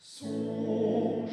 songe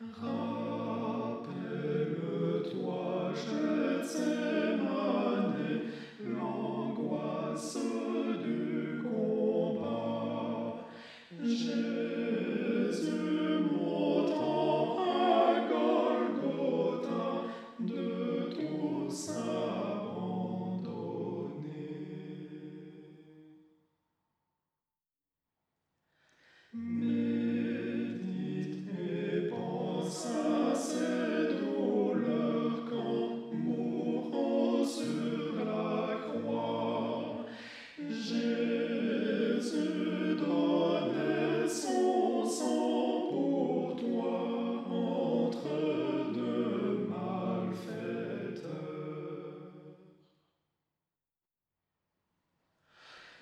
Rappelle-toi, je t'ai l'angoisse du combat.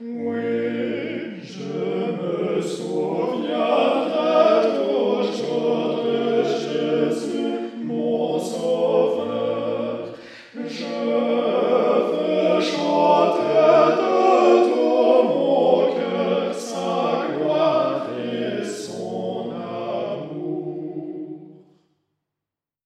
Oui, je me sois.